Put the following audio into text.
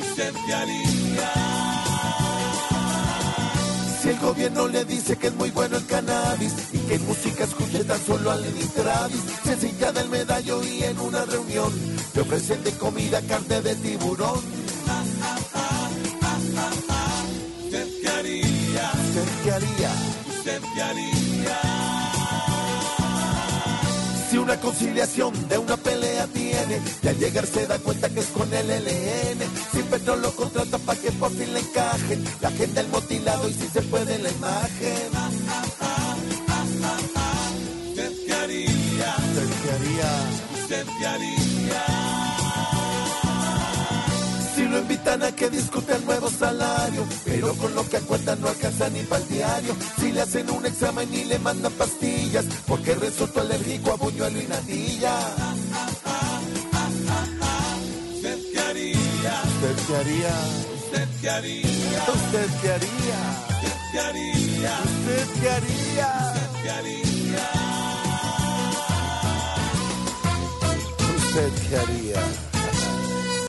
¿Usted qué haría? Si el gobierno le dice que es muy bueno el cannabis y que en música escuche tan solo a Lenny Travis, se silla del medallo y en una reunión te ofrecen de comida carne de tiburón. ¿Usted haría? ¿Usted haría? ¿Usted haría? Una conciliación de una pelea tiene, y al llegar se da cuenta que es con el LN. Si Petro lo contrata para que por fin le encajen, la gente el motilado y si se puede la imagen. ¿Usted qué haría? ¿Usted qué haría? ¿Usted qué haría? Si lo invitan a que discute el nuevo salario, pero con lo que cuenta no alcanza ni para el diario. Si le hacen un examen y le mandan pastillas, porque resultó alérgico a buñuelo y natilla. ¿Usted qué haría? ¿Usted qué haría? ¿Usted qué haría? ¿Usted qué haría? ¿Qué haría? ¿Usted qué haría? ¿Qué haría? ¿Usted qué haría?